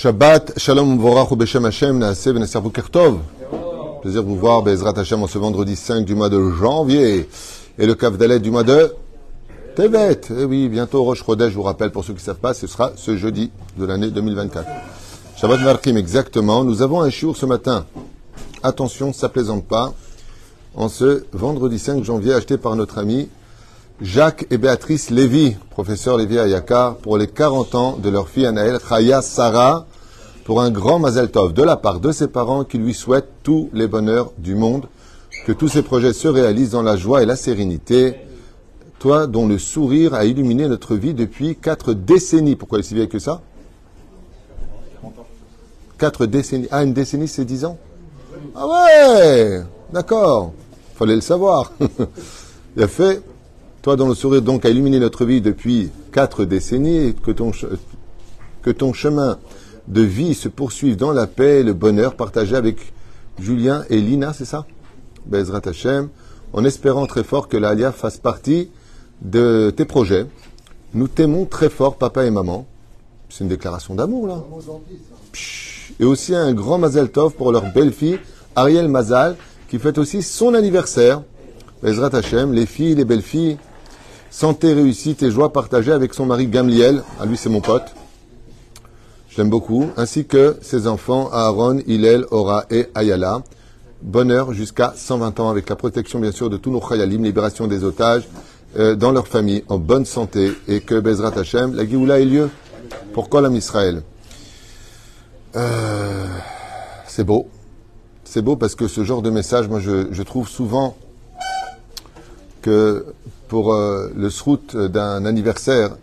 Shabbat, Shalom Vorach Beshem Hashem, Naaseh Benesser Tov. Plaisir de vous voir, Bezrat Hashem, en ce vendredi 5 du mois de janvier. Et le Kavdalet du mois de Tevet. Eh oui, bientôt Rosh Chodesh, je vous rappelle, pour ceux qui ne savent pas, ce sera ce jeudi de l'année 2024. Shabbat Markim, exactement. Nous avons un chiour ce matin. Attention, ça plaisante pas. En ce vendredi 5 janvier, acheté par notre ami Jacques et Béatrice Lévy, professeur Lévy à Yakar, pour les 40 ans de leur fille Anaël Chaya Sarah, pour un grand Mazel Tov de la part de ses parents qui lui souhaitent tous les bonheurs du monde, que tous ses projets se réalisent dans la joie et la sérénité. Toi dont le sourire a illuminé notre vie depuis quatre décennies. Pourquoi il est si vieille que ça? Quatre décennies. Ah, une décennie, c'est dix ans? Ah ouais D'accord. Fallait le savoir. il a fait toi dont le sourire donc a illuminé notre vie depuis quatre décennies, que ton, que ton chemin de vie se poursuive dans la paix et le bonheur partagé avec Julien et Lina, c'est ça? Bezrat Hashem, en espérant très fort que l'Alia fasse partie de tes projets. Nous t'aimons très fort, papa et maman. C'est une déclaration d'amour, là. Et aussi un grand Mazel Tov pour leur belle-fille, Ariel Mazal, qui fête aussi son anniversaire. Bezrat Hashem, les filles, les belles-filles, santé, réussite et joie partagée avec son mari Gamliel. À lui, c'est mon pote. Je l'aime beaucoup. Ainsi que ses enfants Aaron, Hillel, Ora et Ayala. Bonheur jusqu'à 120 ans avec la protection, bien sûr, de tous nos chayalim, libération des otages, euh, dans leur famille, en bonne santé. Et que Bezrat Hashem, la Géoula ait lieu pour Kolam Israël. Euh, c'est beau. C'est beau parce que ce genre de message, moi, je trouve souvent que pour euh, le srout d'un anniversaire,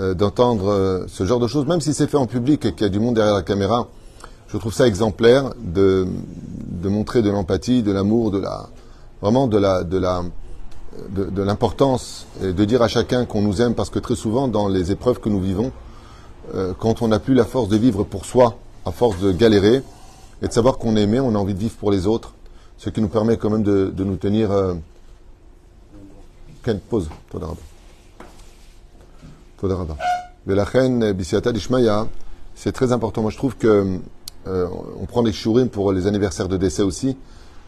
euh, d'entendre euh, ce genre de choses, même si c'est fait en public et qu'il y a du monde derrière la caméra, je trouve ça exemplaire de, montrer de l'empathie, de l'amour, de la vraiment de la de la de, l'importance et de dire à chacun qu'on nous aime. Parce que très souvent dans les épreuves que nous vivons, quand on n'a plus la force de vivre pour soi, à force de galérer et de savoir qu'on est aimé, on a envie de vivre pour les autres, ce qui nous permet quand même de nous tenir כן, פוז, תודה רבה. תודה רבה. ולכן, בסייעתא דשמיא, c'est très important. Moi, je trouve que euh, on prend les shurim pour les anniversaires de décès aussi,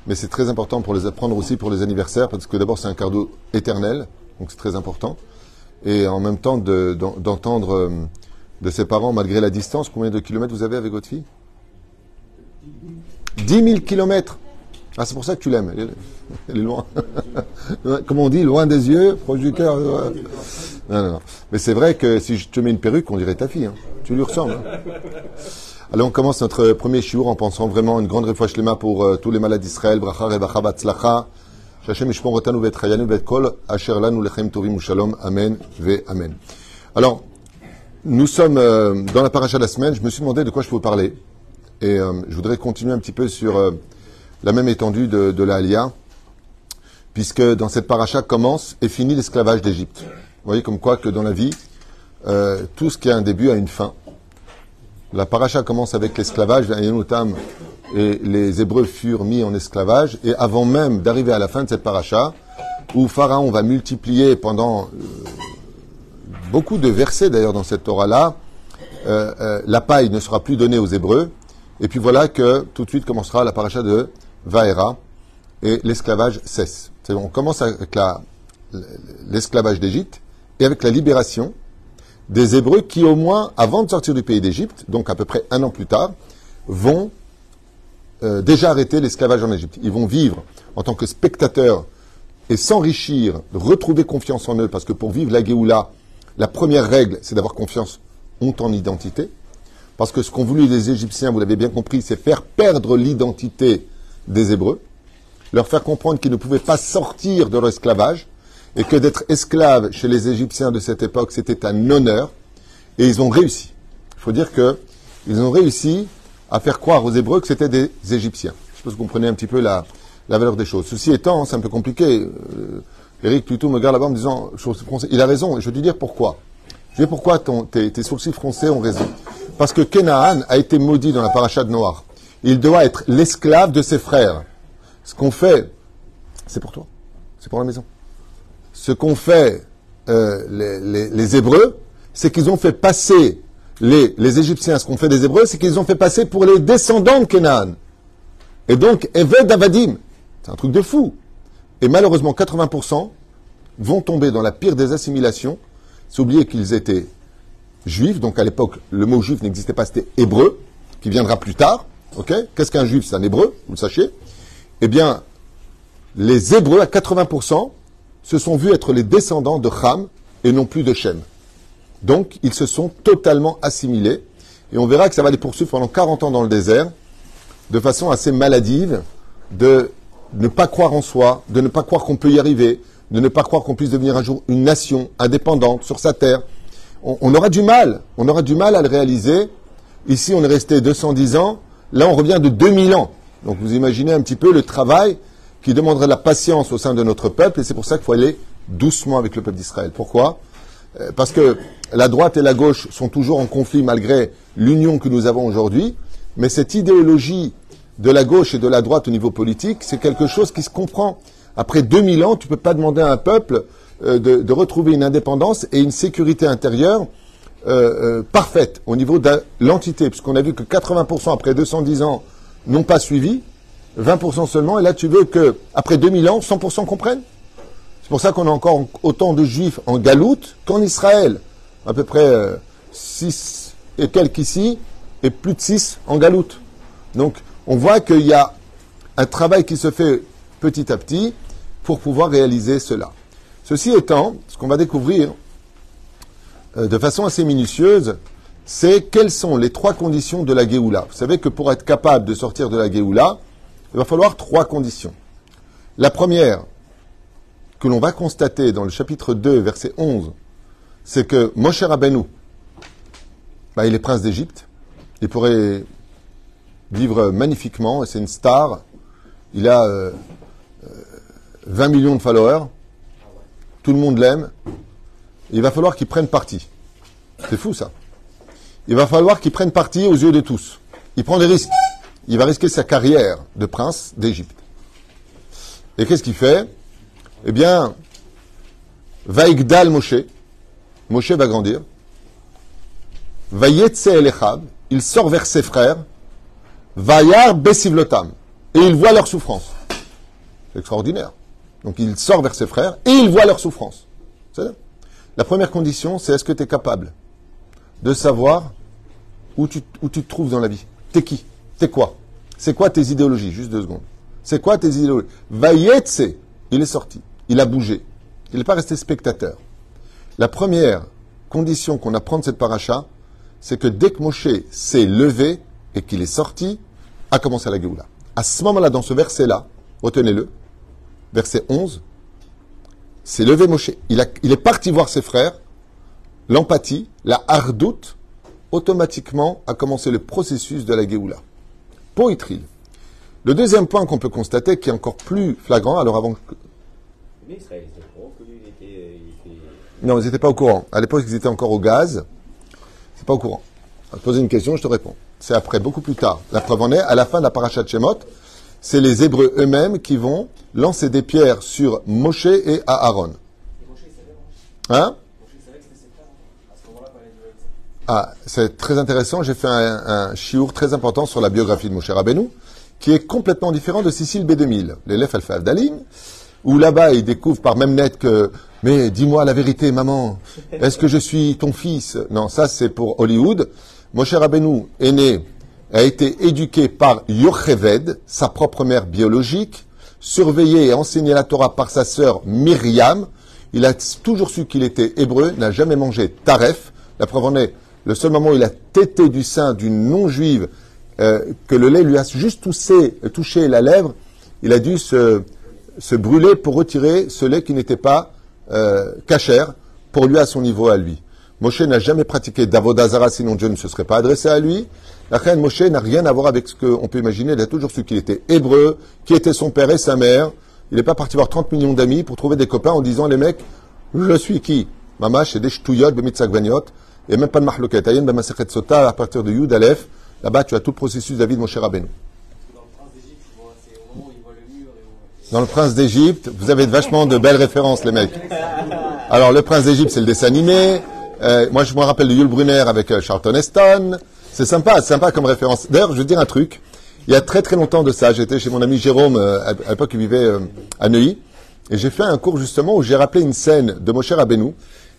mais c'est très important pour les apprendre aussi pour les anniversaires, parce que d'abord, c'est un cadeau éternel, donc c'est très important. Et en même temps, d'entendre de, euh, de ses parents, malgré la distance, combien de kilomètres vous avez avec votre fille 10 000 kilomètres ah, c'est pour ça que tu l'aimes. Elle, est loin. Comme on dit, loin des yeux, proche du cœur. Non, non, non. Mais c'est vrai que si je te mets une perruque, on dirait ta fille. Hein. Tu lui ressembles. Hein. Allez, on commence notre premier shiur en pensant vraiment une grande refouach lema pour euh, tous les malades d'Israël. Bracha, rebacha, batzlacha. Shachem ishmor otanu vet chayanu vet kol asher lanu lechem tovim shalom. Amen ve amen. Alors, nous sommes euh, dans la paracha de la semaine. Je me suis demandé de quoi je peux parler. Et euh, je voudrais continuer un petit peu sur la même étendue de, de l'Alia, puisque dans cette paracha commence et finit l'esclavage d'Égypte. Vous voyez comme quoi que dans la vie, euh, tout ce qui a un début a une fin. La paracha commence avec l'esclavage, et les Hébreux furent mis en esclavage, et avant même d'arriver à la fin de cette paracha, où Pharaon va multiplier pendant euh, beaucoup de versets d'ailleurs dans cette Torah-là, euh, la paille ne sera plus donnée aux Hébreux, et puis voilà que tout de suite commencera la paracha de Vaera, et l'esclavage cesse. On commence avec l'esclavage d'Égypte et avec la libération des Hébreux qui, au moins, avant de sortir du pays d'Égypte, donc à peu près un an plus tard, vont euh, déjà arrêter l'esclavage en Égypte. Ils vont vivre en tant que spectateurs et s'enrichir, retrouver confiance en eux, parce que pour vivre la Géoula, la première règle, c'est d'avoir confiance en ton identité. Parce que ce qu'ont voulu les Égyptiens, vous l'avez bien compris, c'est faire perdre l'identité des Hébreux, leur faire comprendre qu'ils ne pouvaient pas sortir de leur esclavage et que d'être esclave chez les Égyptiens de cette époque, c'était un honneur. Et ils ont réussi. Il faut dire qu'ils ont réussi à faire croire aux Hébreux que c'était des Égyptiens. Je pas si vous comprenez un petit peu la, valeur des choses. Ceci étant, c'est un peu compliqué. Euh, Eric plutôt me regarde là-bas en me disant, il a raison. Et je vais te dire pourquoi. Je vais pourquoi ton, tes, tes, sourcils français ont raison. Parce que Kenaan a été maudit dans la paracha de il doit être l'esclave de ses frères. Ce qu'on fait, c'est pour toi, c'est pour la maison. Ce qu'ont fait euh, les, Hébreux, c'est qu'ils ont fait passer les, les Égyptiens, ce qu'on fait des Hébreux, c'est qu'ils ont fait passer pour les descendants de Canaan. Et donc, Eved Avadim. C'est un truc de fou. Et malheureusement, 80% vont tomber dans la pire des assimilations. C'est oublier qu'ils étaient juifs. Donc, à l'époque, le mot juif n'existait pas, c'était hébreu, qui viendra plus tard. Ok Qu'est-ce qu'un juif? C'est un hébreu, vous le sachez. Eh bien, les hébreux, à 80%, se sont vus être les descendants de Ham et non plus de Shem. Donc, ils se sont totalement assimilés. Et on verra que ça va les poursuivre pendant 40 ans dans le désert, de façon assez maladive, de ne pas croire en soi, de ne pas croire qu'on peut y arriver, de ne pas croire qu'on puisse devenir un jour une nation indépendante sur sa terre. On, on aura du mal, on aura du mal à le réaliser. Ici, on est resté 210 ans, là, on revient de 2000 ans. Donc, vous imaginez un petit peu le travail qui demanderait la patience au sein de notre peuple, et c'est pour ça qu'il faut aller doucement avec le peuple d'Israël. Pourquoi? Euh, Parce que la droite et la gauche sont toujours en conflit malgré l'union que nous avons aujourd'hui, mais cette idéologie de la gauche et de la droite au niveau politique, c'est quelque chose qui se comprend. Après 2000 ans, tu ne peux pas demander à un peuple euh, de, de retrouver une indépendance et une sécurité intérieure euh, euh, parfaite au niveau de l'entité, puisqu'on a vu que 80% après 210 ans n'ont pas suivi, 20% seulement, et là tu veux que après 2000 ans, 100% comprennent? C'est pour ça qu'on a encore autant de juifs en Galoute qu'en Israël. À peu près 6 et quelques ici, et plus de 6 en Galoute. Donc on voit qu'il y a un travail qui se fait petit à petit pour pouvoir réaliser cela. Ceci étant, ce qu'on va découvrir euh, de façon assez minutieuse, c'est quelles sont les trois conditions de la Géoula. Vous savez que pour être capable de sortir de la Géoula, il va falloir trois conditions. La première, que l'on va constater dans le chapitre 2, verset 11, c'est que Moshe Rabbeinu, bah, il est prince d'Égypte, il pourrait vivre magnifiquement, c'est une star, il a euh, 20 millions de followers, tout le monde l'aime, il va falloir qu'il prenne parti. C'est fou ça. Il va falloir qu'il prenne parti aux yeux de tous. Il prend des risques. Il va risquer sa carrière de prince d'Égypte. Et qu'est-ce qu'il fait? Eh bien, Vaigdal Moshe, Moshe va grandir. Vayetse El Echab, il sort vers ses frères. Vayar Besivlotam, et il voit leur souffrance. C'est extraordinaire. Donc il sort vers ses frères et il voit leur souffrance. C'est La première condition, c'est est-ce que tu es capable de savoir où tu, où tu te trouves dans la vie? T'es qui? T'es quoi? C'est quoi tes idéologies? Juste deux secondes. C'est quoi tes idéologies? Vayetse, il est sorti. Il a bougé. Il n'est pas resté spectateur. La première condition qu'on apprend de cette paracha, c'est que dès que Moshe s'est levé et qu'il est sorti, a commencé la Géoula. À ce moment-là, dans ce verset-là, retenez-le, verset 11, c'est levé Moshe. Il, a, il, est parti voir ses frères. L'empathie, la hardoute, automatiquement a commencé le processus de la Géoula. Poitril. Le deuxième point qu'on peut constater, qui est encore plus flagrant, alors avant que... Mais Israël était au courant que lui, il était. il était- Non, ils n'étaient pas au courant. À l'époque, ils étaient encore au gaz. C'est pas au courant. Va te poser une question, je te réponds. C'est après, beaucoup plus tard. La preuve en est, à la fin de la paracha de Shemot, c'est les Hébreux eux-mêmes qui vont lancer des pierres sur Moshe et Aaron. Hein Ah, c'est très intéressant. J'ai fait un, un chiour très important sur la biographie de Moshe Rabbeinu, qui est complètement différent de Cécile B2000, l'élève Alpha Abdalim, où là-bas, il découvre par même net que, mais dis-moi la vérité, maman, est-ce que je suis ton fils? Non, ça c'est pour Hollywood. Moshe Rabbeinu est né, a été éduqué par Yocheved, sa propre mère biologique, surveillé et enseigné la Torah par sa sœur Myriam. Il a toujours su qu'il était hébreu, n'a jamais mangé taref. La preuve en est, le seul moment où il a tété du sein d'une non-juive, euh, que le lait lui a juste touché, la lèvre, il a dû se, se brûler pour retirer ce lait qui n'était pas euh, cachère pour lui à son niveau à lui. Moshe n'a jamais pratiqué d'Avodazara, sinon Dieu ne se serait pas adressé à lui. La reine Moshe n'a rien à voir avec ce qu'on peut imaginer. Il a toujours su qu'il était hébreu, qui était son père et sa mère. Il n'est pas parti voir 30 millions d'amis pour trouver des copains en disant les mecs, je suis qui? Mamash, c'est des ch'touillots, bemitzakvaniot, et même pas de mahloket. Ayen b'masechet sota, à partir de Yud Aleph, là-bas tu as tout le processus David Moshe Rabbeinu. Dans le prince d'Égypte, vous avez vachement de belles références, les mecs. Alors, le prince d'Égypte, c'est le dessin animé. Euh, moi, je me rappelle de Yul Brunner avec euh, Charlton Heston. C'est sympa, sympa comme référence. D'ailleurs, je veux dire un truc. Il y a très très longtemps de ça, j'étais chez mon ami Jérôme, euh, à l'époque il vivait euh, à Neuilly, et j'ai fait un cours justement où j'ai rappelé une scène de Moshe Rabbeinu,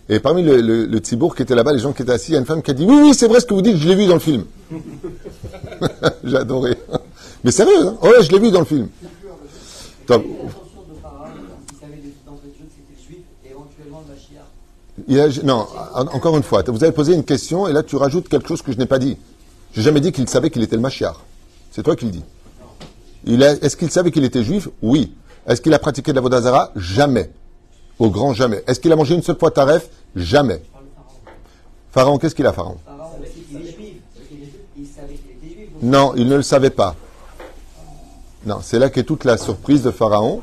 et parmi le, le, Tzibourg qui était là-bas, les gens qui étaient assis, il y a une femme qui a dit « Oui, oui, c'est vrai ce que vous dites, je l'ai vu dans le film. » J'ai adoré. Mais sérieux, hein? Je l'ai vu dans le film. L'intention de Pharaon, il savait de- d'entrée de jeu que c'était juif et éventuellement le Mashiach. Non, en- encore une fois, vous avez posé une question et là tu rajoutes quelque chose que je n'ai pas dit. J'ai jamais dit qu'il savait qu'il était le Machiar. C'est toi qui le dis. Est-ce qu'il savait qu'il était juif? Oui. Est-ce qu'il a pratiqué de la Vodazara Jamais. Au grand jamais. Est-ce qu'il a mangé une seule fois taref? Jamais. Pharaon, qu'est-ce qu'il a, Pharaon? Non, il ne le savait pas. Non, c'est là qu'est toute la surprise de Pharaon.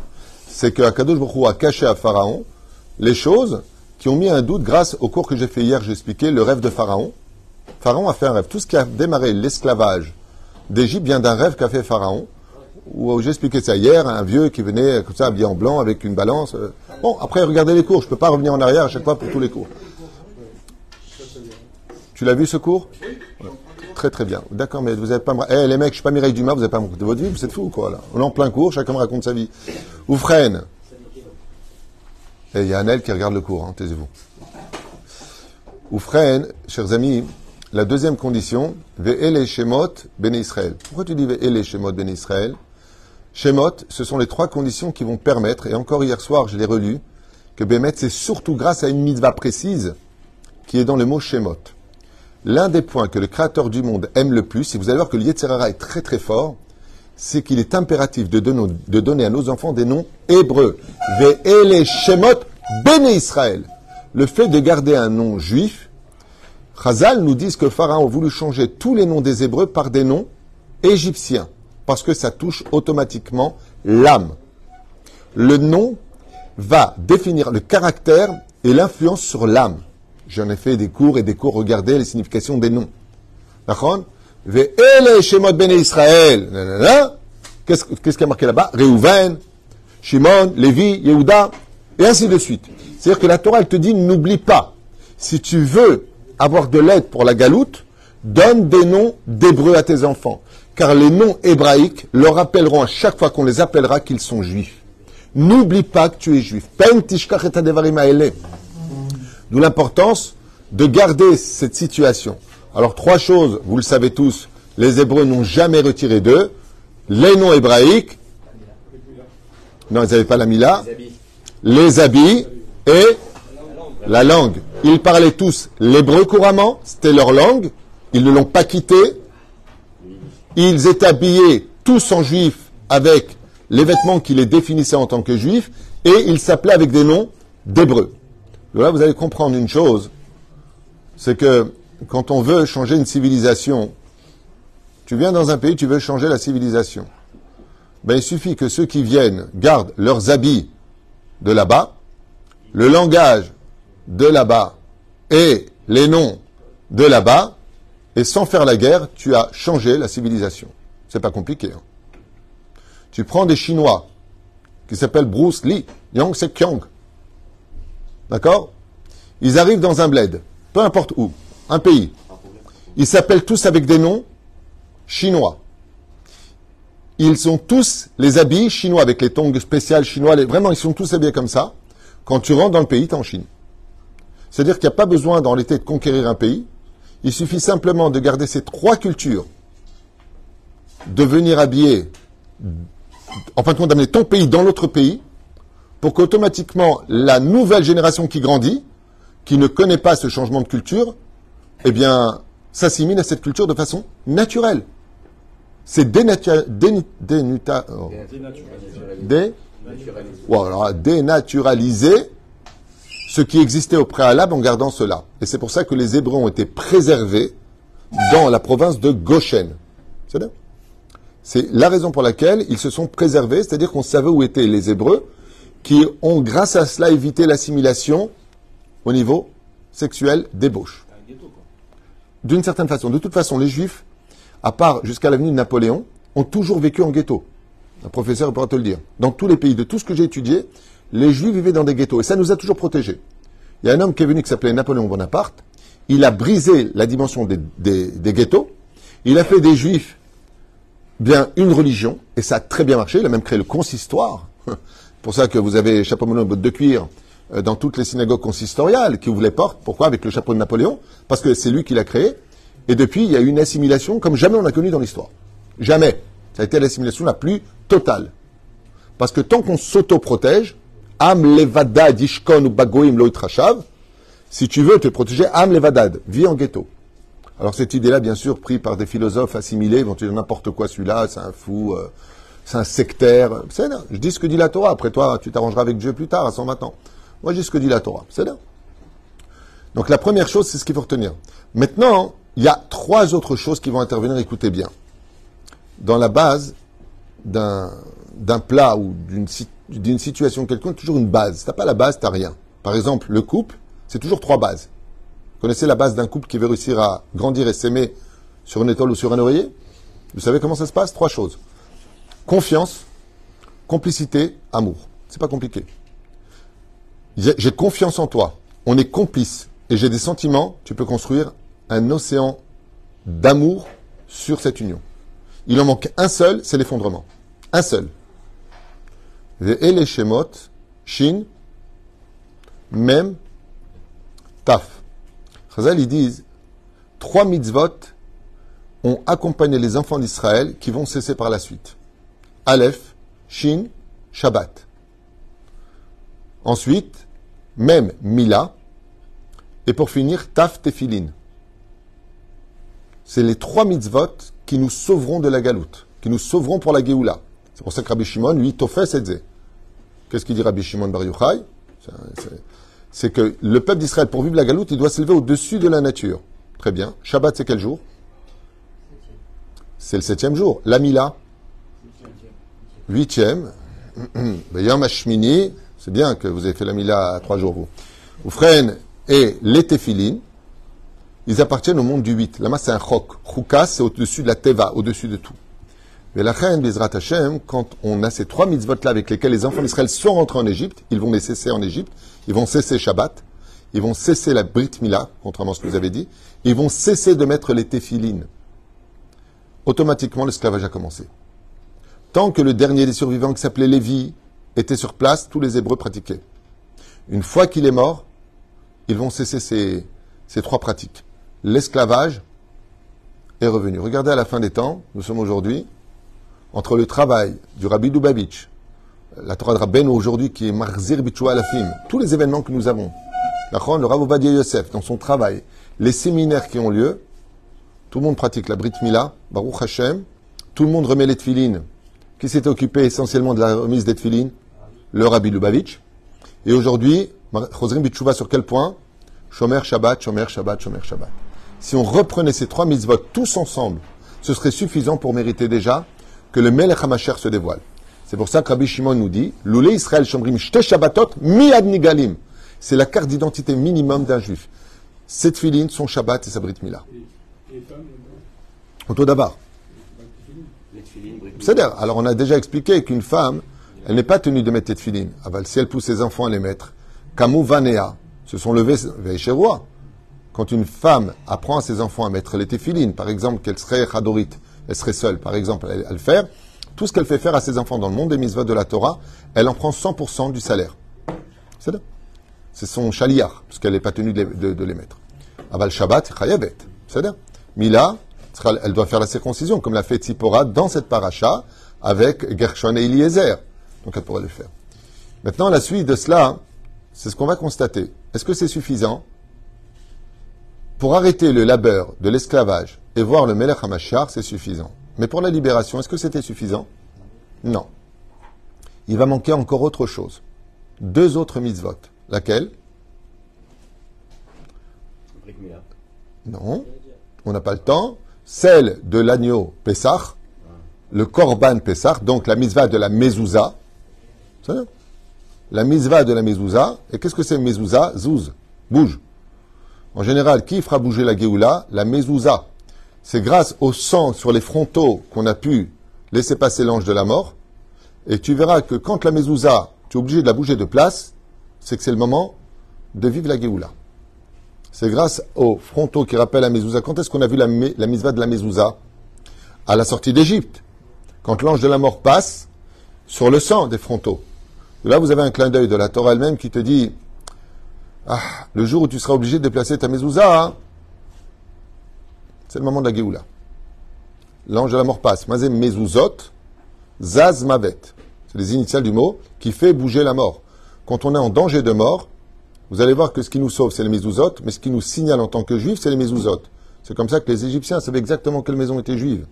C'est que Akadosh a caché à Pharaon les choses qui ont mis un doute grâce au cours que j'ai fait hier. J'ai expliqué le rêve de Pharaon. Pharaon a fait un rêve. Tout ce qui a démarré l'esclavage d'Égypte vient d'un rêve qu'a fait Pharaon. Où j'ai expliqué ça hier, un vieux qui venait comme ça habillé en blanc avec une balance. euh. Bon, après regardez les cours. Je peux pas revenir en arrière à chaque fois pour tous les cours. Tu l'as vu ce cours? Très très bien. D'accord, mais vous n'avez pas. Eh les mecs, je suis pas Mireille Dumas, vous n'avez pas me raconté votre vie, vous êtes fous quoi là. On est en plein cours, chacun me raconte sa vie. Oufren. Et il y a Anel qui regarde le cours, hein, taisez-vous. Oufren, chers amis, la deuxième condition, Ve'ele Shemot Bene Israël. Pourquoi tu dis Ve'ele Shemot Bene Israël? Shemot, ce sont les trois conditions qui vont permettre, et encore hier soir je l'ai relu, que Bémet, c'est surtout grâce à une mitzvah précise qui est dans le mot Shemot. L'un des points que le Créateur du monde aime le plus, et vous allez voir que le Yetzirara est très très fort, c'est qu'il est impératif de donner, à nos enfants des noms hébreux. Ve'ele Shemot Bene Israël. Le fait de garder un nom juif, Chazal nous dit que Pharaon a voulu changer tous les noms des Hébreux par des noms égyptiens, parce que ça touche automatiquement l'âme. Le nom va définir le caractère et l'influence sur l'âme. J'en ai fait des cours et des cours, regardez les significations des noms. D'accord? Ve'ele Shemot Bene Israël. Qu'est-ce qu'est-ce qui a marqué là-bas? Réhouven, Shimon, Lévi, Yehuda, et ainsi de suite. C'est-à-dire que la Torah, te dit, n'oublie pas, si tu veux avoir de l'aide pour la galoute, donne des noms d'hébreux à tes enfants. Car les noms hébraïques leur rappelleront à chaque fois qu'on les appellera qu'ils sont juifs. N'oublie pas que tu es juif. D'où l'importance de garder cette situation. Alors trois choses, vous le savez tous, les Hébreux n'ont jamais retiré d'eux les noms hébraïques. Non, ils n'avaient pas la mila. Les habits. Et la langue. Ils parlaient tous l'hébreu couramment, c'était leur langue. Ils ne l'ont pas quitté. Ils étaient habillés tous en juifs avec les vêtements qui les définissaient en tant que juifs et ils s'appelaient avec des noms d'hébreux. Là, vous allez comprendre une chose, c'est que quand on veut changer une civilisation, tu viens dans un pays, tu veux changer la civilisation. Ben, il suffit que ceux qui viennent gardent leurs habits de là-bas, le langage de là-bas et les noms de là-bas, et sans faire la guerre, tu as changé la civilisation. C'est pas compliqué. hein. Tu prends des Chinois qui s'appellent Bruce Lee, Yang Sekyong. D'accord? Ils arrivent dans un bled, peu importe où, un pays. Ils s'appellent tous avec des noms chinois. Ils sont tous les habits chinois avec les tongs spéciales chinois. Vraiment, ils sont tous habillés comme ça. Quand tu rentres dans le pays, tu es en Chine. C'est-à-dire qu'il n'y a pas besoin dans l'été de conquérir un pays. Il suffit simplement de garder ces trois cultures, de venir habiller, en fin de compte, d'amener ton pays dans l'autre pays, pour qu'automatiquement la nouvelle génération qui grandit, qui ne connaît pas ce changement de culture, eh bien, s'assimile à cette culture de façon naturelle. C'est dénatura- dénu- dénuta- oh, dé- ou alors, dénaturaliser ce qui existait au préalable en gardant cela. Et c'est pour ça que les Hébreux ont été préservés dans la province de Goshen. C'est la raison pour laquelle ils se sont préservés, c'est-à-dire qu'on savait où étaient les Hébreux, qui ont, grâce à cela, évité l'assimilation au niveau sexuel débauche. D'une certaine façon. De toute façon, les Juifs, à part jusqu'à l'avenue de Napoléon, ont toujours vécu en ghetto. Un professeur pourra te le dire. Dans tous les pays, de tout ce que j'ai étudié, les Juifs vivaient dans des ghettos. Et ça nous a toujours protégés. Il y a un homme qui est venu qui s'appelait Napoléon Bonaparte. il a brisé la dimension des, ghettos, il a fait des juifs bien une religion, et ça a très bien marché, il a même créé le consistoire. pour ça que vous avez chapeau melon botte de cuir dans toutes les synagogues consistoriales qui ouvrent les portes. Pourquoi? Avec le chapeau de Napoléon Parce que c'est lui qui l'a créé. Et depuis, il y a eu une assimilation comme jamais on a connu dans l'histoire. Jamais. Ça a été l'assimilation la plus totale. Parce que tant qu'on s'auto-protège, Am levadad yishkon ou bagoim lo si tu veux te protéger, Am levadad, vis en ghetto. Alors cette idée-là, bien sûr, prise par des philosophes assimilés, vont dire n'importe quoi celui-là, c'est un fou, euh, c'est un sectaire. Je dis ce que dit la Torah. Après toi, tu t'arrangeras avec Dieu plus tard, à 120 ans. Moi, dis ce que dit la Torah. C'est là. Donc la première chose, c'est ce qu'il faut retenir. Maintenant, il y a trois autres choses qui vont intervenir, écoutez bien. Dans la base d'un plat ou d'une d'une situation quelconque, toujours une base. Si t'as pas la base, t'as rien. Par exemple, le couple, c'est toujours trois bases. Vous connaissez la base d'un couple qui veut réussir à grandir et s'aimer sur une étoile ou sur un oreiller? Vous savez comment ça se passe? Trois choses. Confiance, complicité, amour. C'est pas compliqué. J'ai confiance en toi. On est complices. Et j'ai des sentiments. Tu peux construire un océan d'amour sur cette union. Il en manque un seul, c'est l'effondrement. Un seul. Les Shin, Mem, Taf. Chazal, ils disent, trois mitzvot ont accompagné les enfants d'Israël qui vont cesser par la suite. Aleph, Shin, Shabbat. Ensuite, Mem, Mila. Et pour finir, Taf, Tefilin. C'est les trois mitzvot qui nous sauveront de la galoute, qui nous sauveront pour la Géoula. C'est pour ça que Rabbi Shimon, lui, Tofes et Qu'est-ce qu'il dit Rabbi Shimon Bar Yochai? C'est que le peuple d'Israël, pour vivre la galoute, il doit s'élever au-dessus de la nature. Très bien. Shabbat, c'est quel jour? C'est le septième jour. La Mila? Huitième. Yom Hashmini, c'est bien que vous avez fait la Mila à trois jours, vous. Oufren et les Téphilines, ils appartiennent au monde du 8. Là-bas, c'est un chok. Chouka, c'est au-dessus de la teva, au-dessus de tout. Mais la reine Bezrat Hashem, quand on a ces trois mitzvot-là avec lesquels les enfants d'Israël sont rentrés en Égypte, ils vont les cesser en Égypte, ils vont cesser Shabbat, ils vont cesser la Brit Mila, contrairement à ce que vous avez dit, ils vont cesser de mettre les téphilines. Automatiquement, l'esclavage a commencé. Tant que le dernier des survivants, qui s'appelait Lévi, était sur place, tous les Hébreux pratiquaient. Une fois qu'il est mort, ils vont cesser ces, ces trois pratiques. L'esclavage est revenu. Regardez à la fin des temps, nous sommes aujourd'hui, entre le travail du Rabbi Dubavitch, la Torah de Rabbeinu aujourd'hui qui est Marzir Bichua Alafim, tous les événements que nous avons, la le Rav Ovadia Yosef, dans son travail, les séminaires qui ont lieu, tout le monde pratique la Brit Mila, Baruch Hashem, tout le monde remet les tefilines. Qui s'est occupé essentiellement de la remise des tefilines Le Rabbi Lubavitch. Et aujourd'hui, Chosrim Bichouva sur quel point? Shomer Shabbat, Shomer Shabbat, Shomer Shabbat. Si on reprenait ces trois mitzvot tous ensemble, ce serait suffisant pour mériter déjà que le Melech HaMashiach se dévoile. C'est pour ça que Rabbi Shimon nous dit, Loulé Israël Shomrim Shte Shabbatot miad nigalim. C'est la carte d'identité minimum d'un juif. Cette filine, son Shabbat et sa Brit Mila. Au tout d'abord. Les tefilines, briques. C'est-à-dire, alors on a déjà expliqué qu'une femme, elle n'est pas tenue de mettre tête filine. Aval, si elle pousse ses enfants à les mettre, Kamou Vanea, se sont levés chez roi. Quand une femme apprend à ses enfants à mettre les téfilines, par exemple, qu'elle serait chadorit, elle serait seule, par exemple, à le faire, tout ce qu'elle fait faire à ses enfants dans le monde des mitzvot de la Torah, elle en prend 100% du salaire. C'est. C'est son chaliar, parce qu'elle n'est pas tenue de les, mettre. Aval Shabbat, chayavet. C'est. Mila, elle doit faire la circoncision, comme l'a fait Tzipora dans cette paracha, avec Gershon et Eliezer. Donc elle pourrait le faire. Maintenant, la suite de cela, c'est ce qu'on va constater. Est-ce que c'est suffisant pour arrêter le labeur de l'esclavage et voir le Melech HaMashiach, c'est suffisant. Mais pour la libération, est-ce que c'était suffisant Non. Il va manquer encore autre chose. Deux autres mitzvot. Laquelle. Non. On n'a pas le temps. Celle de l'agneau Pessah, le Korban Pessah, donc la mitzvah de la mezouza. La mitzvah de la mezouza. Et qu'est-ce que c'est mezouza? Zouz. Bouge. En général, qui fera bouger la Géoula La mezouza. C'est grâce au sang sur les frontaux qu'on a pu laisser passer l'ange de la mort. Et tu verras que quand la mezouza, tu es obligé de la bouger de place, c'est que c'est le moment de vivre la Géoula. C'est grâce aux frontaux qui rappellent la mezouza. Quand est-ce qu'on a vu la, la de la mezouza? À la sortie d'Égypte. Quand l'ange de la mort passe sur le sang des frontaux. Là, vous avez un clin d'œil de la Torah elle-même qui te dit Ah, le jour où tu seras obligé de déplacer ta mezouza, hein, c'est le moment de la Géoula. L'ange de la mort passe. Mazé mezuzot, zaz mavet. C'est les initiales du mot qui fait bouger la mort. Quand on est en danger de mort, vous allez voir que ce qui nous sauve, c'est les mezuzot, mais ce qui nous signale en tant que juifs, c'est les mezuzot. C'est comme ça que les Égyptiens savaient exactement quelle maison était juive.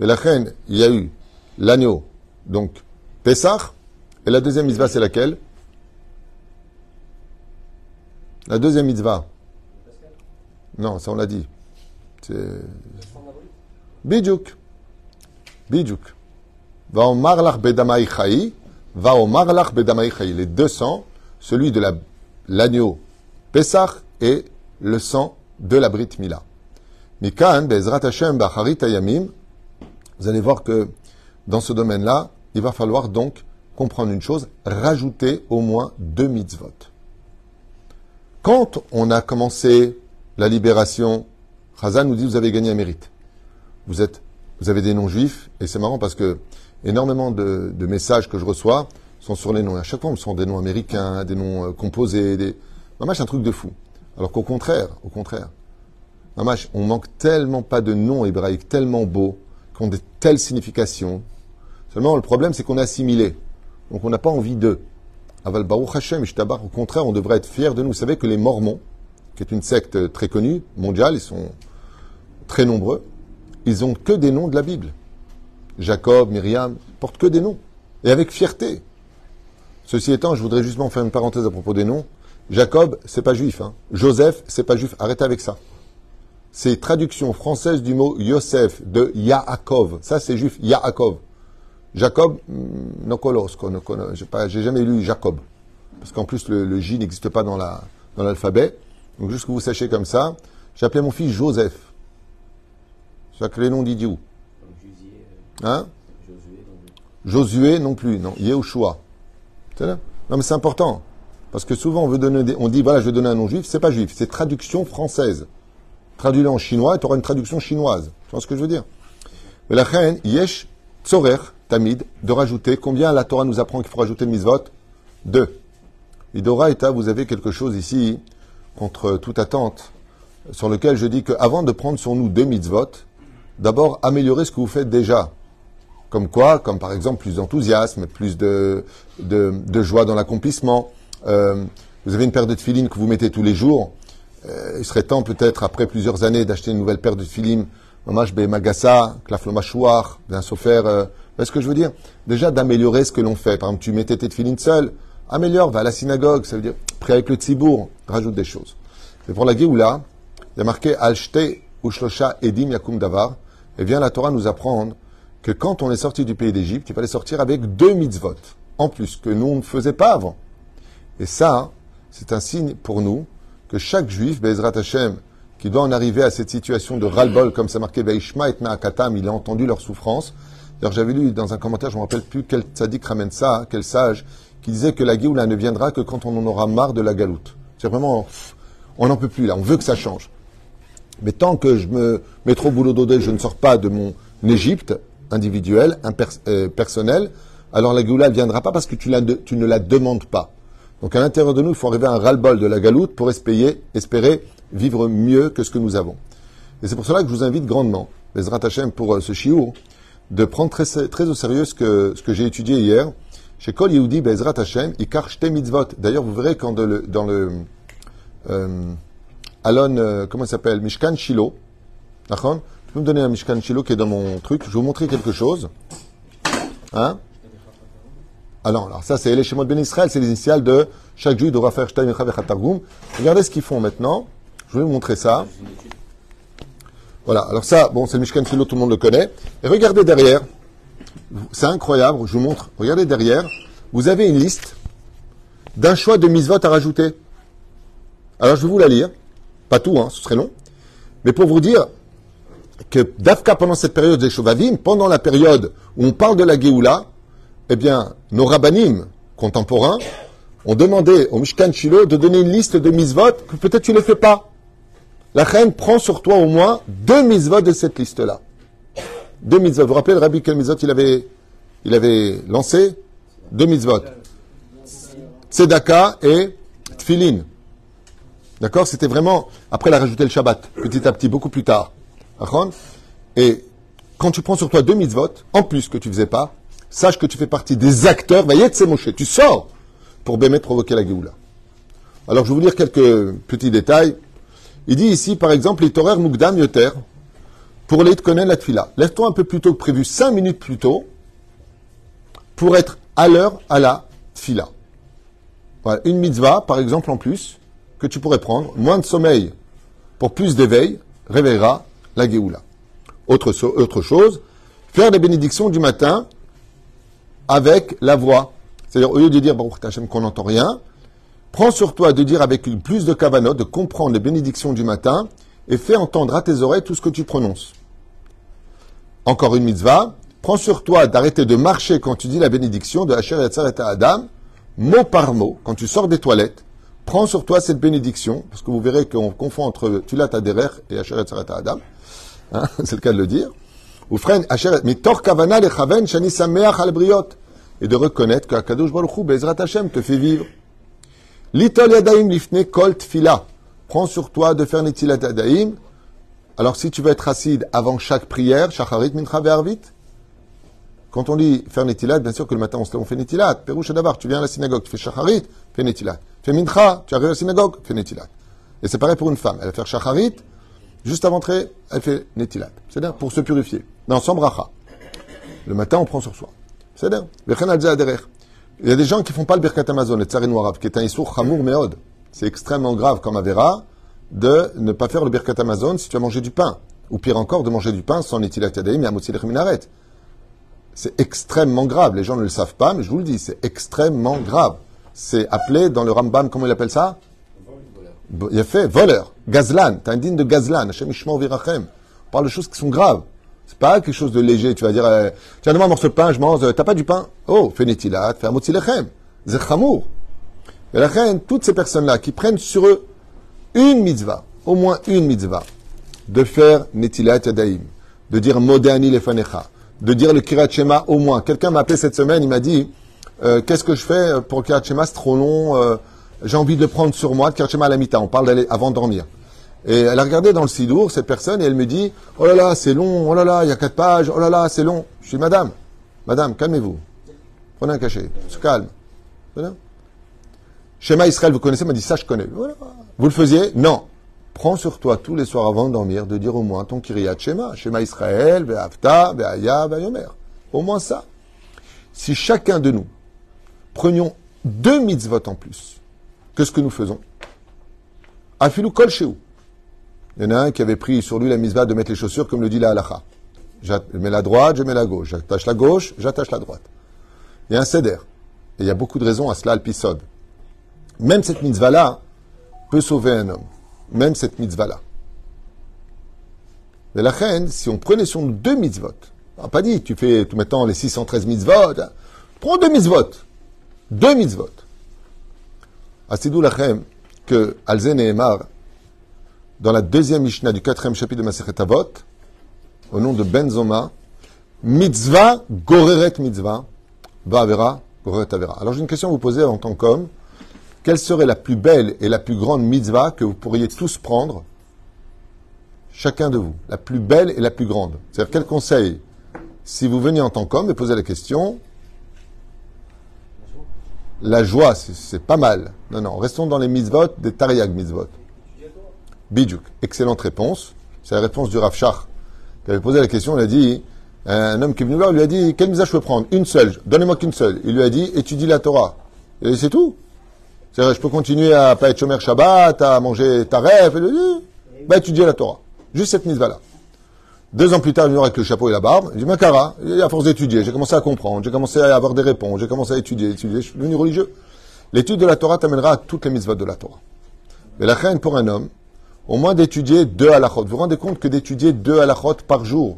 Mais la reine, il y a eu l'agneau, donc Pessah, et la deuxième mitzvah, c'est laquelle? La deuxième mitzvah. Non, ça on l'a dit. C'est Bidjouk. Bidjouk. Va au marlach bedamaï chaï, va au marlach bedamaï chaï. Les deux sangs, celui de la- l'agneau Pessah et le sang de la Brit Mila. Mikan, Bezrat Hashem, Bacharit Ayamim, vous allez voir que dans ce domaine-là, il va falloir donc comprendre une chose, rajouter au moins deux mitzvot. Quand on a commencé la libération, Chazan nous dit vous avez gagné un mérite. Vous êtes, vous avez des noms juifs et c'est marrant parce que énormément de, messages que je reçois sont sur les noms. À chaque fois, ce sont des noms américains, des noms euh, composés, des. Mamash, un truc de fou. Alors qu'au contraire, au contraire, Mamash, on manque tellement pas de noms hébraïques tellement beaux, qui ont de telles significations. Seulement, le problème, c'est qu'on est assimilé. Donc, on n'a pas envie d'eux. Aval Hashem, Ishtabar, au contraire, on devrait être fiers de nous. Vous savez que les Mormons, qui est une secte très connue, mondiale, ils sont très nombreux, ils ont que des noms de la Bible. Jacob, Myriam, ils portent que des noms. Et avec fierté. Ceci étant, je voudrais justement faire une parenthèse à propos des noms. Jacob, c'est pas juif. Hein. Joseph, c'est pas juif. Arrêtez avec ça. C'est traduction française du mot Yosef de Yaakov. Ça, c'est juif. Yaakov. Jacob, hmm, Nokolos. J'ai pas- j'ai jamais lu Jacob. Parce qu'en plus, le, le J n'existe pas dans la dans l'alphabet. Donc, juste que vous sachiez comme ça, appelé mon fils Joseph. D'idiots. Comme Jusier, Hein euh, Josué, non plus, non. Yehoshua. C'est là Non, mais c'est important. Parce que souvent, on veut donner des, on dit, voilà, je vais donner un nom juif. C'est pas juif, c'est traduction française. Traduis-le en chinois et tu auras une traduction chinoise. Tu vois ce que je veux dire? Mais la reine, yesh, tzorer, tamid, de rajouter, combien la Torah nous apprend qu'il faut rajouter le misvot? Deux. Idora et vous avez quelque chose ici, contre toute attente, sur lequel je dis qu'avant de prendre sur nous deux mitzvot, d'abord améliorer ce que vous faites déjà. Comme quoi Comme par exemple plus d'enthousiasme, plus de, de, de joie dans l'accomplissement. Euh, vous avez une paire de tefilines que vous mettez tous les jours. Euh, il serait temps peut-être, après plusieurs années, d'acheter une nouvelle paire de tefilines. Mamash be magassa, klaf mâchoire, d'un sofer. Euh, vous voyez ce que je veux dire Déjà d'améliorer ce que l'on fait. Par exemple, tu mettais tes tefilines seul. Améliore, va à la synagogue. Ça veut dire, prêt avec le tzibour. Rajoute des choses. Et pour la Géoula, il y a marqué Alshte Ushlosha Edim Yakum Davar. Et vient la Torah nous apprendre que quand on est sorti du pays d'Égypte, il fallait sortir avec deux mitzvot, en plus, que nous on ne faisait pas avant. Et ça, c'est un signe pour nous que chaque juif, Bezrat Hashem, qui doit en arriver à cette situation de ras-le-bol, comme c'est marqué Veishma et Ma'akatam, il a entendu leur souffrance. D'ailleurs, j'avais lu dans un commentaire, je ne me rappelle plus quel tzaddik ramène ça, quel sage, qui disait que la Géoula ne viendra que quand on en aura marre de la galoute. C'est vraiment, on n'en peut plus là, on veut que ça change. Mais tant que je me mets trop au boulot d'odé, je ne sors pas de mon Égypte individuel, impers- euh, personnel, alors la Géoula ne viendra pas parce que tu, ne la demandes pas. Donc à l'intérieur de nous, il faut arriver à un ras-le-bol de la galoute pour espérer, vivre mieux que ce que nous avons. Et c'est pour cela que je vous invite grandement, Bezrat Hashem, pour euh, ce shiur, de prendre très, très au sérieux ce que, ce que j'ai étudié hier. Chez Kol Yehudi Bezrat Hashem, Ikar Shte Mitzvot. D'ailleurs, vous verrez quand de dans le euh, Alon, euh, comment il s'appelle? Mishkan Shilo. D'accord? Tu peux me donner un Mishkan Shilo qui est dans mon truc Je vais vous montrer quelque chose. Hein? Alors, alors ça c'est les Shemot Ben Israël, c'est les initiales de chaque juif devra faire Shtai Mecha Vechatargum. Regardez ce qu'ils font maintenant. Je vais vous montrer ça. Voilà, alors ça, bon, c'est le Mishkan Shilo, tout le monde le connaît. Et regardez derrière, c'est incroyable, je vous montre. Regardez derrière, vous avez une liste d'un choix de misvot à rajouter. Alors je vais vous la lire, pas tout, hein, ce serait long, mais pour vous dire que Dafka pendant cette période des Shovavim, pendant la période où on parle de la Géoula, eh bien, nos rabbinim contemporains on demandait au Mishkan Shiloh de donner une liste de mitzvot que peut-être tu ne fais pas. La reine prend sur toi au moins deux mitzvot de cette liste-là. Deux mitzvot. Vous vous rappelez le rabbi quel mitzvot il avait, il avait lancé? Deux mitzvot. Tzedaka et Tfilin. D'accord? C'était vraiment. Après, il a rajouté le Shabbat, petit à petit, beaucoup plus tard. Et quand tu prends sur toi deux mitzvot, en plus que tu faisais pas, sache que tu fais partie des acteurs. Moshe. Tu sors pour bémet provoquer la Géoula. Alors, je vais vous lire quelques petits détails. Il dit ici, par exemple, les Torer Mugdam Yoter, pour les connaître la Tfila. Lève-toi un peu plus tôt que prévu, cinq minutes plus tôt, pour être à l'heure à la Tfila. Voilà, une mitzvah, par exemple, en plus, que tu pourrais prendre, moins de sommeil pour plus d'éveil, réveillera la Géoula. Autre chose, faire les bénédictions du matin avec la voix. C'est-à-dire, au lieu de dire, Baruch Hashem, qu'on n'entend rien, prends sur toi de dire avec plus de kavanot, de comprendre les bénédictions du matin, et fais entendre à tes oreilles tout ce que tu prononces. Encore une mitzvah, prends sur toi d'arrêter de marcher quand tu dis la bénédiction de Yatzar et Adam, mot par mot, quand tu sors des toilettes, prends sur toi cette bénédiction, parce que vous verrez qu'on confond entre Tulat Aderer et Yatzar et Adam, Hein, c'est le cas de le dire. Ou briot. Et de reconnaître qu'Akadosh Baruch Hu, Bezrat Hashem, te fait vivre. Litol yadaim lifne kol tfila. Prends sur toi de faire netilat yadaim. Alors si tu veux être acide avant chaque prière, shacharit mincha ve'arvit. Quand on dit faire netilat, bien sûr que le matin on se lève, on fait netilat. Perouche d'avar, tu viens à la synagogue, tu fais shacharit, fais netilat. Fais mincha, tu arrives à la synagogue, fais netilat. Et c'est pareil pour une femme. Elle va faire shacharit, Juste avant d'entrer, elle fait netilat. C'est-à-dire pour se purifier. Non, sans bracha. Le matin, on prend sur soi. C'est-à-dire. Il y a des gens qui font pas le birkat Amazon, le tsarin arabe, qui est un issour chamour meod. C'est extrêmement grave comme Avera de ne pas faire le birkat Amazon si tu as mangé du pain. Ou pire encore, de manger du pain sans netilat yadaim et amotzi minaret. C'est extrêmement grave. Les gens ne le savent pas, mais je vous le dis, c'est extrêmement grave. C'est appelé dans le Rambam, comment il appelle ça? Il a fait voleur, gazlan, t'es indigne de gazlan, Hashem Ishmael virachem. On parle de choses qui sont graves. C'est pas quelque chose de léger. Tu vas dire, euh, tiens, donne-moi un morceau de pain, je mange. euh, T'as pas du pain? Oh, fais netilat, fais amotzi lechem. C'est chamour. Et la reine, toutes ces personnes-là qui prennent sur eux une mitzvah, au moins une mitzvah, de faire netilat yadaim, de dire modani lefanecha, de dire le kirat shema au moins. Quelqu'un m'a appelé cette semaine, il m'a dit, euh, qu'est-ce que je fais pour le kirat shema, c'est trop long, j'ai envie de le prendre sur moi, le kirat shema à la mi-temps, on parle d'aller avant de dormir. Et elle a regardé dans le sidour, cette personne, et elle me dit, oh là là, c'est long, oh là là, il y a quatre pages, oh là là, c'est long. Je suis madame, madame, calmez-vous. Prenez un cachet, se calme. Voilà. Shema Israël, vous connaissez, m'a dit ça, je connais. Vous le faisiez Non. Prends sur toi tous les soirs avant de dormir de dire au moins ton Kiryat Shema, Shema Israël, Be'avta, Be'aya, Be'yomer. Au moins ça. Si chacun de nous prenions deux mitzvot en plus que ce que nous faisons, Afilou Kol Shehu. Il y en a un qui avait pris sur lui la mitzvah de mettre les chaussures comme le dit la halacha. Je mets la droite, je mets la gauche. J'attache la gauche, j'attache la droite. Il y a un seder. Et il y a beaucoup de raisons à cela, le pisode. Même cette mitzvah-là peut sauver un homme. Même cette mitzvah-là. Mais la reine, si on prenait sur nous deux mitzvot, on n'a pas dit, tu fais tout maintenant les 613 mitzvot, hein. prends deux mitzvot. Deux mitzvot. Asidou la reine, que Alzen et Emar, dans la deuxième Mishnah du quatrième chapitre de Masechet Avot, au nom de Benzoma, mitzvah, goreret mitzvah, Ba'avera, goreret avera. Alors j'ai une question à vous poser en tant qu'homme. Quelle serait la plus belle et la plus grande mitzvah que vous pourriez tous prendre, chacun de vous? La plus belle et la plus grande. C'est-à-dire, quel conseil, si vous veniez en tant qu'homme et posez la question, la joie, c'est pas mal. Non, non, restons dans les mitzvot des Tariag mitzvot. Bidjouk. Excellente réponse. C'est la réponse du Rav Shach. Il avait posé la question, il a dit, un homme qui est venu voir, il lui a dit, quelle mitzvah je peux prendre? Une seule. Donnez-moi qu'une seule. Il lui a dit, étudie la Torah. Il dit, c'est tout. C'est-à-dire, je peux continuer à pas être chômeur Shabbat, à manger taref, et lui a dit, bah, étudier la Torah. Juste cette mitzvah-là. Deux ans plus tard, il vient avec le chapeau et la barbe. Il dit, Makara, et à force d'étudier, j'ai commencé à comprendre, j'ai commencé à avoir des réponses, j'ai commencé à étudier, étudier, je suis devenu religieux. L'étude de la Torah t'amènera à toutes les mitzvot de la Torah. Mais la reine pour un homme, au moins d'étudier deux halachot. Vous vous rendez compte que d'étudier deux halachot par jour,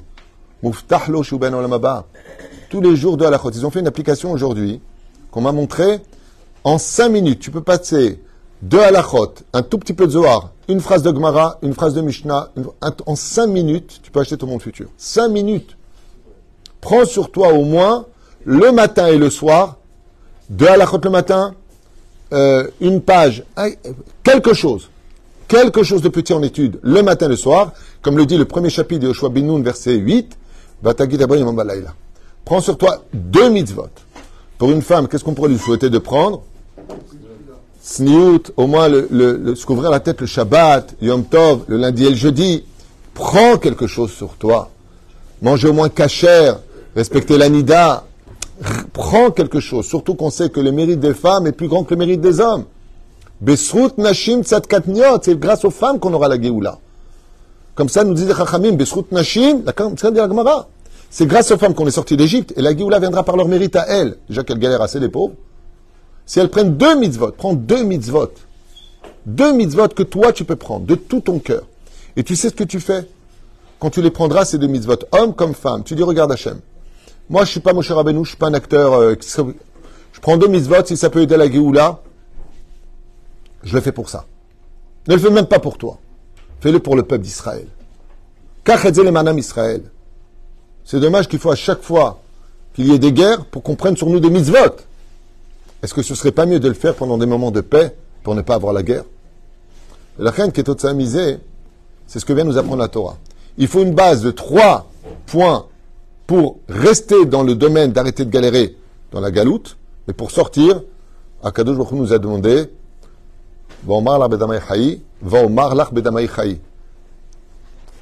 Muftah lo shuben olam haba. tous les jours deux halachot. Ils ont fait une application aujourd'hui qu'on m'a montré En cinq minutes, tu peux passer deux halachot, un tout petit peu de Zohar, une phrase de Gemara, une phrase de Mishnah. en cinq minutes, tu peux acheter ton monde futur. Cinq minutes. Prends sur toi au moins le matin et le soir, deux halachot le matin, euh, une page, quelque chose. Quelque chose de petit en étude, le matin et le soir, comme le dit le premier chapitre de Yoshua Binoun, verset 8, Vatagid Abba Yamam Balayla. Prends sur toi deux mitzvot. Pour une femme, qu'est-ce qu'on pourrait lui souhaiter de prendre? Sniout, au moins le, le, le- couvrir la tête le Shabbat, Yom Tov, le lundi et le jeudi. Prends quelque chose sur toi. Manger au moins cachère, respecter l'anida. Prends quelque chose, surtout qu'on sait que le mérite des femmes est plus grand que le mérite des hommes. Besrut Nashim Tzadkatniot, c'est grâce aux femmes qu'on aura la Géoula. Comme ça, nous disait Chachamim, Besrut Nashim, la c'est grâce aux femmes qu'on est sorti d'Égypte, et la Géoula viendra par leur mérite à elles. Déjà qu'elles galèrent assez, les pauvres. Si elles prennent deux mitzvot, prends deux mitzvot. Deux mitzvot que toi tu peux prendre, de tout ton cœur. Et tu sais ce que tu fais? Quand tu les prendras, ces deux mitzvot, homme comme femme, tu dis, regarde Hachem. Moi, je suis pas Moshe Rabbeinu, je suis pas un acteur. euh, je prends deux mitzvot, si ça peut aider la Géoula, je le fais pour ça. Ne le fais même pas pour toi. Fais-le pour le peuple d'Israël. Israël. C'est dommage qu'il faut à chaque fois qu'il y ait des guerres pour qu'on prenne sur nous des mitzvot. Est-ce que ce serait pas mieux de le faire pendant des moments de paix pour ne pas avoir la guerre? La reine qui est au misé, c'est ce que vient nous apprendre la Torah. Il faut une base de trois points pour rester dans le domaine d'arrêter de galérer dans la galoute, mais pour sortir, Akadosh Baruch nous a demandé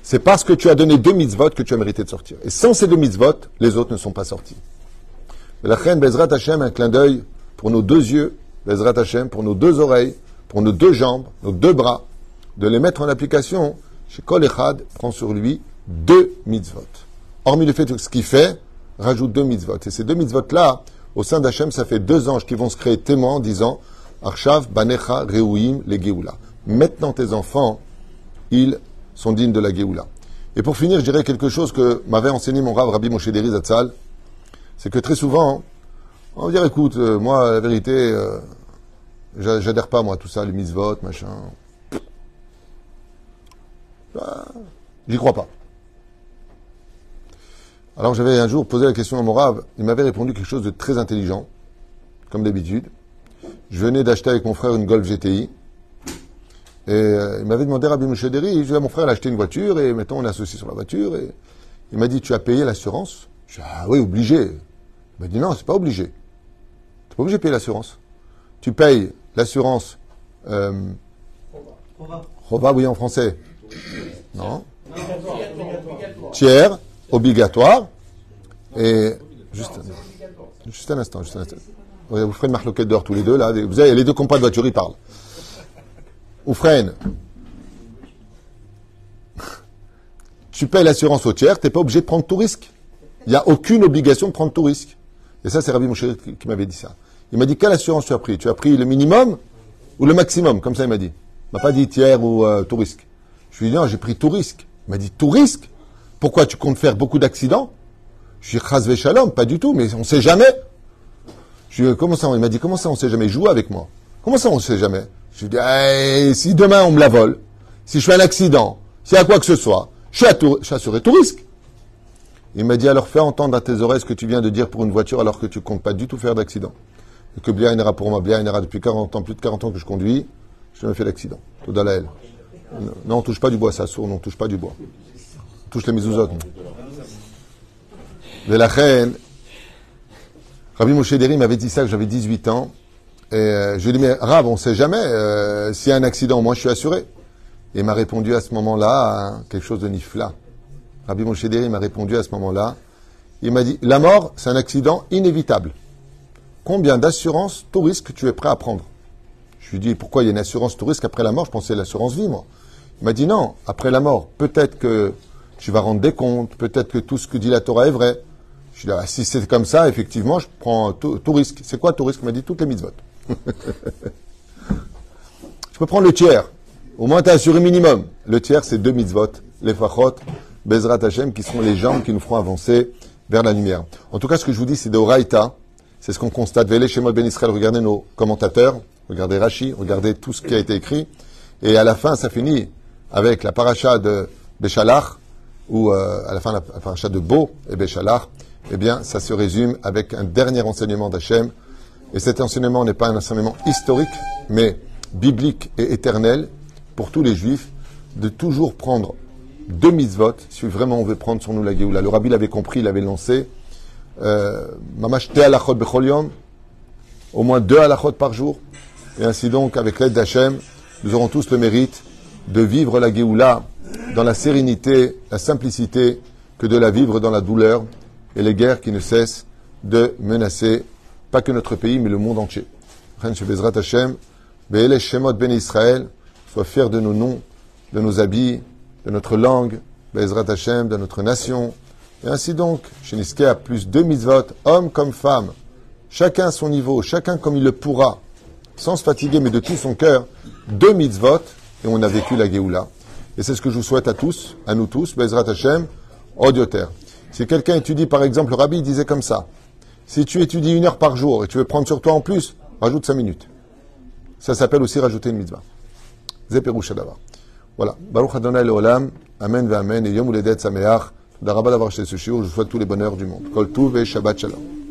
C'est parce que tu as donné deux mitzvot que tu as mérité de sortir. Et sans ces deux mitzvot, les autres ne sont pas sortis. La reine Bezrat Hashem, un clin d'œil pour nos deux yeux, Bezrat Hashem, pour nos deux oreilles, pour nos deux jambes, nos deux bras, de les mettre en application. Chez Kol Echad prend sur lui deux mitzvot. Hormis le fait que ce qu'il fait, rajoute deux mitzvot. Et ces deux mitzvot-là, au sein d'Hachem, ça fait deux anges qui vont se créer témoins en disant Arshav, Banecha, Reuim, les Géoula. Maintenant, tes enfants, ils sont dignes de la Géoula. Et pour finir, je dirais quelque chose que m'avait enseigné mon rave Rabbi Moshe Deri Zatzal. C'est que très souvent, on va dire, écoute, euh, moi, la vérité, euh, j'a- j'adhère pas, moi, à tout ça, les mitzvot, machin. Ah, J'y crois pas. Alors j'avais un jour posé la question à mon rave, il m'avait répondu quelque chose de très intelligent, comme d'habitude. Je venais d'acheter avec mon frère une Golf GTI, et euh, il m'avait demandé, Rabbi Moshe Deri, je dis à mon frère, il a acheté une voiture, et mettons, on est associé sur la voiture, et il m'a dit, tu as payé l'assurance? Je dis, ah oui, obligé. Il m'a dit, non, c'est pas obligé. Tu n'es pas obligé de payer l'assurance. Tu payes l'assurance, euh, Rova, oui, en français. Non. Tiers, obligatoire, et juste, juste un instant, juste un instant. Vous ferez une marloquette dehors tous les deux, là. Vous avez les deux compas de voiture, ils parlent. Oufren, tu payes l'assurance au tiers, tu n'es pas obligé de prendre tout risque. Il n'y a aucune obligation de prendre tout risque. Et ça, c'est Rabbi Moshe qui, m'avait dit ça. Il m'a dit, quelle assurance tu as pris? Tu as pris le minimum ou le maximum? Comme ça, il m'a dit. Il m'a pas dit tiers ou euh, tout risque. Je lui ai dit, non, j'ai pris tout risque. Il m'a dit, tout risque? Pourquoi tu comptes faire beaucoup d'accidents? Je suis chasve shalom, pas du tout, mais on sait jamais. Je lui comment ça Il m'a dit, comment ça, on sait jamais Joue avec moi. Comment ça, on sait jamais? Je lui ai dit, si demain on me la vole, si je fais un accident, y a quoi que ce soit, je suis, à tout- je suis assuré tout risque. Il m'a dit, alors fais entendre à tes oreilles ce que tu viens de dire pour une voiture alors que tu comptes pas du tout faire d'accident. Et que bien ira pour moi, bien ira depuis 40 ans, plus de 40 ans que je conduis, je jamais fait d'accident. Tout dans la haine. Non, on touche pas du bois, ça sourd, on touche pas du bois. On touche les mezuzot. Mais la reine, Rabbi Moshe m'avait dit ça que j'avais 18 ans. Et euh, je lui ai dit, mais Rab, on sait jamais, euh, s'il y a un accident, moi je suis assuré. Et il m'a répondu à ce moment-là hein, quelque chose de nifla. Rabbi Moshe m'a répondu à ce moment-là. Il m'a dit, la mort, c'est un accident inévitable. Combien d'assurances tout risque tu es prêt à prendre? Je lui ai dit, pourquoi il y a une assurance tout risque après la mort? Je pensais l'assurance vie, moi. Il m'a dit, non, après la mort, peut-être que tu vas rendre des comptes, peut-être que tout ce que dit la Torah est vrai. Je ai dit, ah, si c'est comme ça, effectivement, je prends tout, risque. C'est quoi tout risque? Il m'a dit, toutes les mitzvot. je peux prendre le tiers. Au moins, tu as assuré minimum. Le tiers, c'est deux mitzvot, les fachot, Bezrat Hashem, qui seront les jambes qui nous feront avancer vers la lumière. En tout cas, ce que je vous dis, c'est de Oraïta. C'est ce qu'on constate. Vélé chez Ben Israël, regardez nos commentateurs, regardez Rashi, regardez tout ce qui a été écrit. Et à la fin, ça finit avec la paracha de Béchalach, ou euh, à la fin, la paracha de Beau et Béchalach. Eh bien, ça se résume avec un dernier enseignement d'Hachem. Et cet enseignement n'est pas un enseignement historique, mais biblique et éternel pour tous les juifs, de toujours prendre deux mitzvot, si vraiment on veut prendre sur nous la. Le rabbi l'avait compris, il l'avait lancé. Euh, Mamash te halachot bechol yom, au moins deux halachot par jour. Et ainsi donc, avec l'aide d'Hachem, nous aurons tous le mérite de vivre la Géoula dans la sérénité, la simplicité, que de la vivre dans la douleur et les guerres qui ne cessent de menacer, pas que notre pays, mais le monde entier. Shemot Ben Israël, sois fier de nos noms, de nos habits, de notre langue, Bezrat Hashem, de notre nation. Et ainsi donc, Sheniske a plus de mitzvot, hommes comme femmes, chacun à son niveau, chacun comme il le pourra, sans se fatiguer, mais de tout son cœur, deux mitzvot, et on a vécu la Géoula. Et c'est ce que je vous souhaite à tous, à nous tous, Bezrat Hashem, audiotaire. Si quelqu'un étudie, par exemple, le rabbi disait comme ça, si tu étudies une heure par jour et tu veux prendre sur toi en plus, rajoute cinq minutes. Ça s'appelle aussi rajouter une mitzvah. Zeperoucha d'abord. Voilà. Baruch Adonai Leolam. Amen ve Amen. Et Yom Uledet Sameach. Ce shiur. Je souhaite tous les bonheurs du monde. Kol Tuv et Shabbat Shalom.